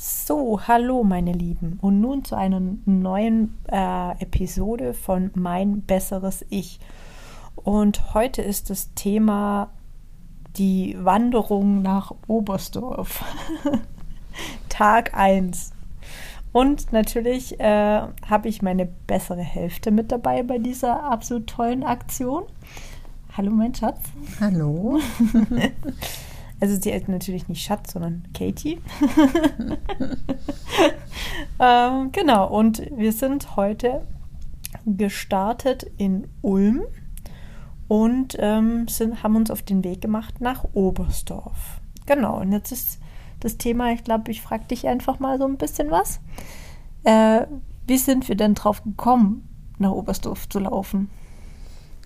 So, hallo meine Lieben und nun zu einer neuen äh, Episode von Mein besseres Ich. Und heute ist das Thema die Wanderung nach Oberstdorf. Tag 1. Und natürlich äh, habe ich meine bessere Hälfte mit dabei bei dieser absolut tollen Aktion. Hallo mein Schatz. Hallo. Also sie ist natürlich nicht Schatz, sondern Katie. ähm, genau, und wir sind heute gestartet in Ulm und ähm, sind, haben uns auf den Weg gemacht nach Oberstdorf. Genau, und jetzt ist das Thema, ich glaube, ich frage dich einfach mal so ein bisschen was. Äh, wie sind wir denn drauf gekommen, nach Oberstdorf zu laufen?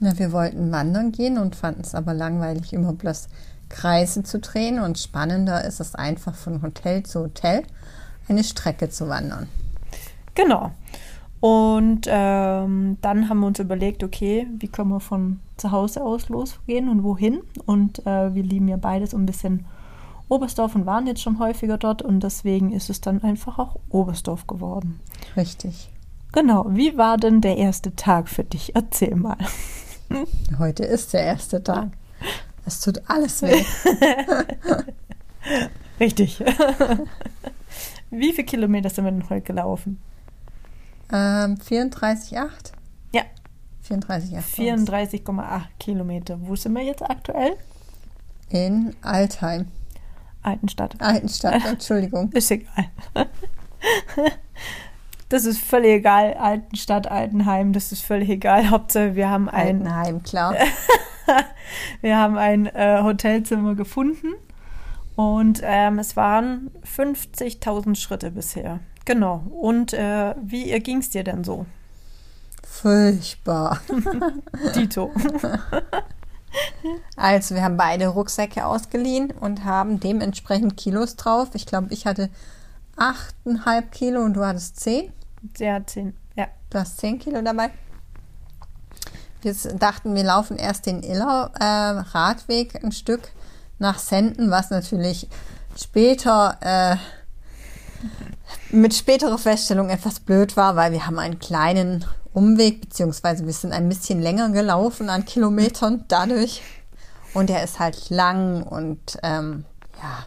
Na, wir wollten wandern gehen und fanden es aber langweilig, immer bloß Kreise zu drehen und spannender ist es einfach von Hotel zu Hotel eine Strecke zu wandern. Genau. Und ähm, dann haben wir uns überlegt, okay, wie können wir von zu Hause aus losgehen und wohin? Und äh, wir lieben ja beides so ein bisschen Oberstdorf und waren jetzt schon häufiger dort und deswegen ist es dann einfach auch Oberstdorf geworden. Richtig. Genau. Wie war denn der erste Tag für dich? Erzähl mal. Heute ist der erste Tag. Es tut alles weh. Richtig. Wie viele Kilometer sind wir denn heute gelaufen? Ähm, 34,8? Ja. 34,8. 34,8 Kilometer. Wo sind wir jetzt aktuell? In Altheim. Altenstadt. Altenstadt, Entschuldigung. Ist egal. Das ist völlig egal. Altenstadt, Altenheim, das ist völlig egal. Hauptsache, wir haben ein, Altenheim, klar. wir haben ein äh, Hotelzimmer gefunden und ähm, es waren 50.000 Schritte bisher. Genau. Und äh, wie ging es dir denn so? Furchtbar. Dito. Also, wir haben beide Rucksäcke ausgeliehen und haben dementsprechend Kilos drauf. Ich glaube, ich hatte 8,5 Kilo und du hattest 10. Sie hat 10. Ja. Du hast 10 Kilo dabei. Wir dachten, wir laufen erst den Iller äh, Radweg ein Stück nach Senden, was natürlich später äh, mit späterer Feststellung etwas blöd war, weil wir haben einen kleinen Umweg, beziehungsweise wir sind ein bisschen länger gelaufen an Kilometern dadurch. Und er ist halt lang und ähm, ja,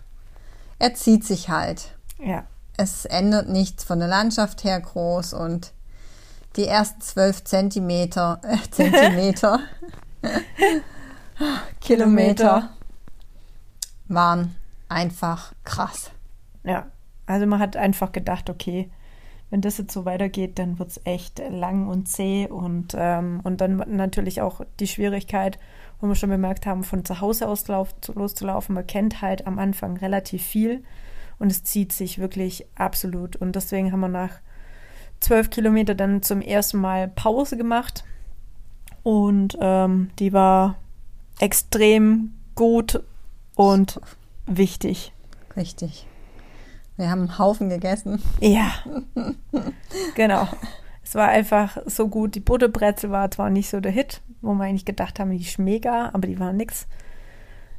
er zieht sich halt. Ja. Es ändert nichts von der Landschaft her groß und die ersten zwölf Zentimeter, äh, Zentimeter, Kilometer waren einfach krass. Ja. Also man hat einfach gedacht, okay, wenn das jetzt so weitergeht, dann wird es echt lang und zäh und, ähm, und dann natürlich auch die Schwierigkeit, wo wir schon bemerkt haben, von zu Hause aus loszulaufen. Man kennt halt am Anfang relativ viel und es zieht sich wirklich absolut. Und deswegen haben wir nach zwölf Kilometer dann zum ersten Mal Pause gemacht und ähm, die war extrem gut und wichtig. Richtig. Wir haben einen Haufen gegessen. Ja, genau. Es war einfach so gut. Die Butterbrezel war zwar nicht so der Hit, wo wir eigentlich gedacht haben, die ist mega, aber die waren nix.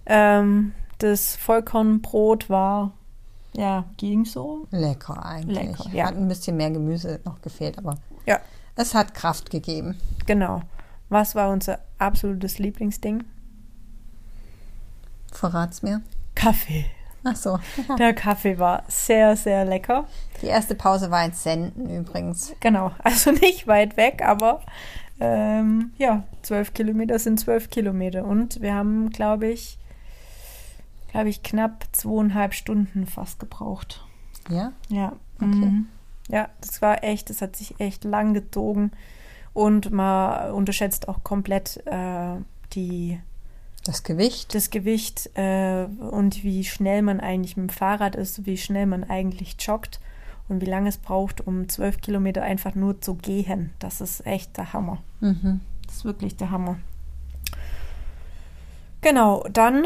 Ähm, das Vollkornbrot war, ja, ging so. Lecker eigentlich. Lecker, ja. Hat ein bisschen mehr Gemüse noch gefehlt, aber Ja, es hat Kraft gegeben. genau. Was war unser absolutes Lieblingsding? Verrat's mir. Kaffee. Ach so. Der Kaffee war sehr, sehr lecker. Die erste Pause war in Senden übrigens. Genau, also nicht weit weg, aber ähm, ja, zwölf Kilometer sind zwölf Kilometer. Und wir haben, glaube ich, glaube ich, knapp zweieinhalb Stunden fast gebraucht. Ja? Ja. Okay. Mhm. Ja, das war echt, das hat sich echt lang gezogen. Und man unterschätzt auch komplett äh, die, Das Gewicht. das Gewicht äh, und wie schnell man eigentlich mit dem Fahrrad ist, wie schnell man eigentlich joggt und wie lange es braucht, um zwölf Kilometer einfach nur zu gehen. Das ist echt der Hammer. Mhm. Das ist wirklich der Hammer. Genau, dann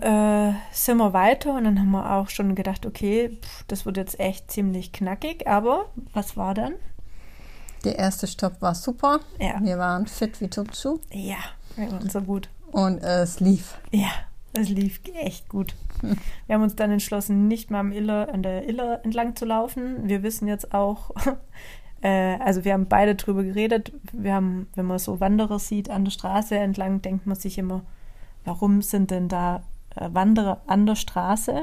äh, sind wir weiter und dann haben wir auch schon gedacht, okay, pff, das wird jetzt echt ziemlich knackig, aber was war dann? Der erste Stopp war super. Ja. Wir waren fit wie Tupsu Ja, wir waren so gut. und es lief. Ja, es lief echt gut. Wir haben uns dann entschlossen, nicht mal am Iller, an der Iller entlang zu laufen. Wir wissen jetzt auch, äh, also wir haben beide drüber geredet. Wir haben, wenn man so Wanderer sieht an der Straße entlang, denkt man sich immer, warum sind denn da äh, Wanderer an der Straße?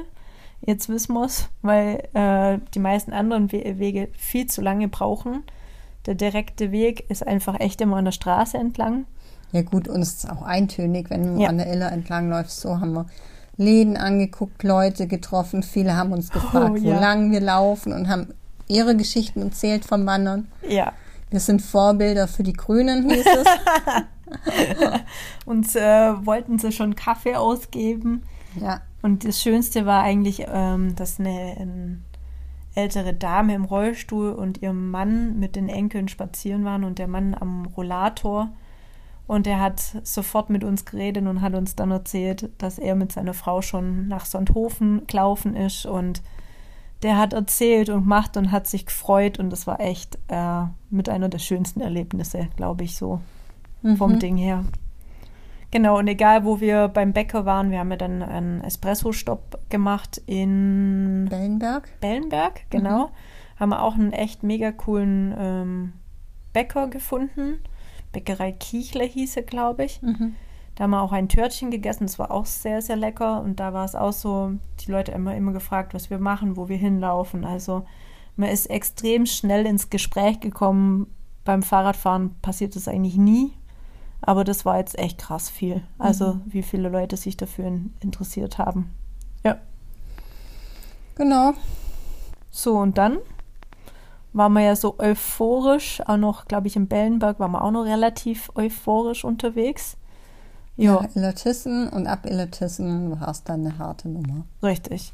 Jetzt wissen wir es, weil äh, die meisten anderen We Wege viel zu lange brauchen. Der direkte Weg ist einfach echt immer an der Straße entlang. Ja gut, und es ist auch eintönig, wenn du Ja. an der Iller entlang läufst. So haben wir Läden angeguckt, Leute getroffen. Viele haben uns gefragt, Oh, wo ja. lang wir laufen und haben ihre Geschichten erzählt vom Wandern. Ja, Wir sind Vorbilder für die Grünen, hieß es. uns äh, wollten sie schon Kaffee ausgeben. ja, Und das Schönste war eigentlich, ähm, dass eine, ein ältere Dame im Rollstuhl und ihr Mann mit den Enkeln spazieren waren und der Mann am Rollator. Und er hat sofort mit uns geredet und hat uns dann erzählt, dass er mit seiner Frau schon nach Sonthofen gelaufen ist. Und der hat erzählt und gemacht und hat sich gefreut. Und das war echt äh, mit einer der schönsten Erlebnisse, glaube ich, so vom Ding her. Genau, und egal wo wir beim Bäcker waren, wir haben ja dann einen Espresso-Stopp gemacht in Bellenberg. Bellenberg, genau. Haben wir auch einen echt mega coolen ähm, Bäcker gefunden. Bäckerei Kiechle hieß er, glaube ich. Mhm. Da haben wir auch ein Törtchen gegessen, das war auch sehr, sehr lecker. Und da war es auch so, die Leute immer, immer gefragt, was wir machen, wo wir hinlaufen. Also man ist extrem schnell ins Gespräch gekommen. Beim Fahrradfahren passiert das eigentlich nie. Aber das war jetzt echt krass viel. Also wie viele Leute sich dafür in, interessiert haben. Ja. Genau. So, und dann waren wir ja so euphorisch, auch noch, glaube ich, in Bellenberg waren wir auch noch relativ euphorisch unterwegs. Ja, Ja, Illertissen und ab Illertissen war es dann eine harte Nummer. richtig.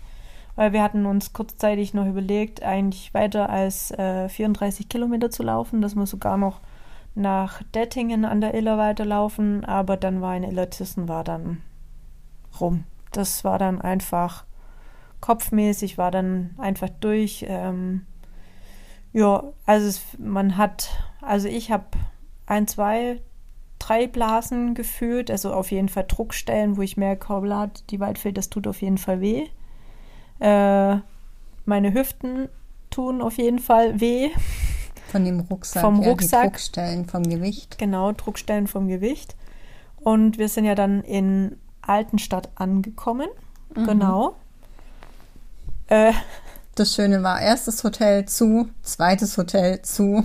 Weil wir hatten uns kurzzeitig noch überlegt, eigentlich weiter als äh, 34 Kilometer zu laufen, dass wir sogar noch nach Dettingen an der Iller weiterlaufen, aber dann war in Illertissen war dann rum. Das war dann einfach kopfmäßig, war dann einfach durch. Ähm, ja, also es, man hat, also ich habe ein, zwei, drei Blasen gefühlt, also auf jeden Fall Druckstellen, wo ich merke, hoppla, die Waldfeld, das tut auf jeden Fall weh. Äh, meine Hüften tun auf jeden Fall weh. Von dem Rucksack. Vom ja, Rucksack. Die Druckstellen vom Gewicht. Genau, Druckstellen vom Gewicht. Und wir sind ja dann in Altenstadt angekommen. Genau. Äh, Das Schöne war, erstes Hotel zu, zweites Hotel zu.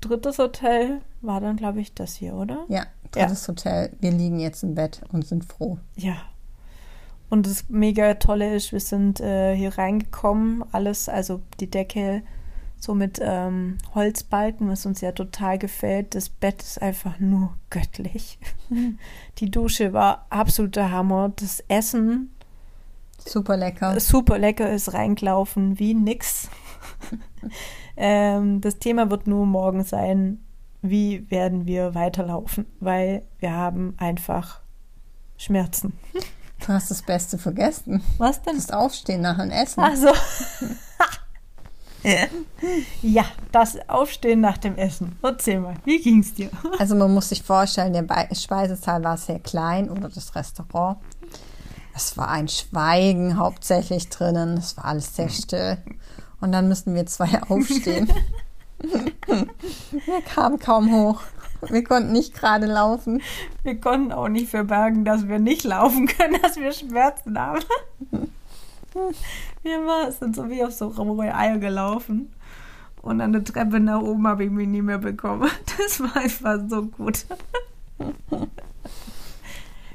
drittes Hotel war dann, glaube ich, das hier, oder? Ja, drittes Hotel. Wir liegen jetzt im Bett und sind froh. Ja. Und das mega tolle ist, wir sind äh, hier reingekommen, alles, also die Decke so mit ähm, Holzbalken, was uns ja total gefällt. Das Bett ist einfach nur göttlich. Die Dusche war absoluter Hammer. Das Essen Super lecker. super lecker ist, reingelaufen wie nix. ähm, das Thema wird nur morgen sein, wie werden wir weiterlaufen, weil wir haben einfach Schmerzen. Du hast das Beste vergessen. Was denn? Das Aufstehen nach dem Essen. Also. ja, das Aufstehen nach dem Essen. Erzähl mal, wie ging's dir? Also man muss sich vorstellen, der Be- Speisesaal war sehr klein oder das Restaurant. Es war ein Schweigen hauptsächlich drinnen. Es war alles sehr still. Und dann müssten wir zwei aufstehen. wir kamen kaum hoch. Wir konnten nicht gerade laufen. Wir konnten auch nicht verbergen, dass wir nicht laufen können, dass wir Schmerzen haben. Wir war, sind so wie auf so rohe Eier gelaufen. Und an der Treppe nach oben habe ich mich nie mehr bekommen. Das war einfach so gut.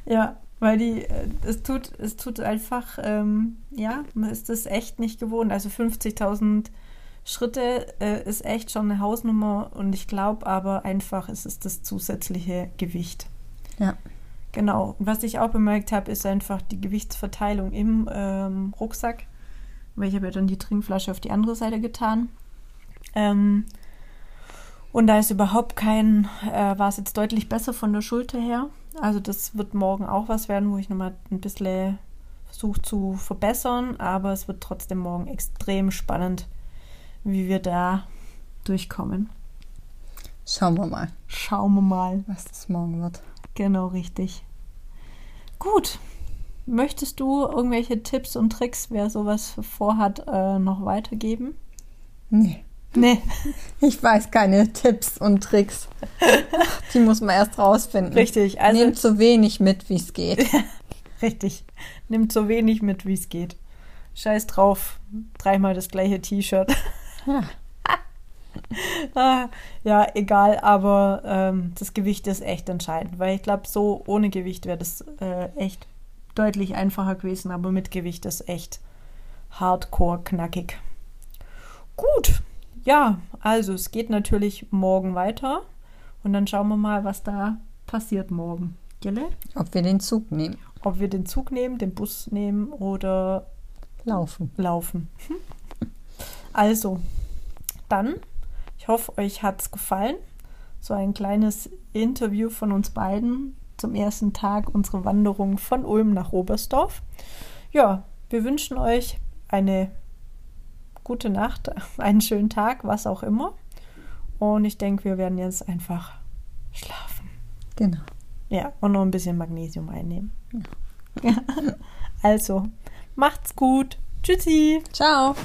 ja, weil die, äh, es tut, es tut einfach, ähm, ja, man ist das echt nicht gewohnt. Also 50.000 Schritte äh, ist echt schon eine Hausnummer und ich glaube aber einfach, es ist das zusätzliche Gewicht. Ja. Genau. Und was ich auch bemerkt habe, ist einfach die Gewichtsverteilung im ähm, Rucksack. Weil ich habe ja dann die Trinkflasche auf die andere Seite getan. Ähm, und da ist überhaupt kein, äh, war es jetzt deutlich besser von der Schulter her. Also das wird morgen auch was werden, wo ich nochmal ein bisschen versuche zu verbessern. Aber es wird trotzdem morgen extrem spannend, wie wir da durchkommen. Schauen wir mal, Schauen wir mal. was das morgen wird. Genau, richtig. Gut. möchtest du irgendwelche Tipps und Tricks, wer sowas vorhat, äh, noch weitergeben? Nee. Nee. Ich weiß keine Tipps und Tricks. Die muss man erst rausfinden. Richtig. Also, Nehmt so wenig mit, wie es geht. richtig. Nimmt so wenig mit, wie es geht. Scheiß drauf. Dreimal das gleiche T-Shirt. Ja. Ah, ja, egal, aber ähm, das Gewicht ist echt entscheidend, weil ich glaube, so ohne Gewicht wäre das äh, echt deutlich einfacher gewesen, aber mit Gewicht ist echt hardcore knackig. Gut, ja, also es geht natürlich morgen weiter und dann schauen wir mal, was da passiert morgen. Gelle? Ob wir den Zug nehmen. Ob wir den Zug nehmen, den Bus nehmen oder Laufen. laufen. Also, dann, hoffe, euch hat es gefallen. So ein kleines Interview von uns beiden zum ersten Tag unserer Wanderung von Ulm nach Oberstdorf. Ja, wir wünschen euch eine gute Nacht, einen schönen Tag, was auch immer. Und ich denke, wir werden jetzt einfach schlafen. Genau. Ja, und noch ein bisschen Magnesium einnehmen. Ja. Also, macht's gut. Tschüssi. Ciao.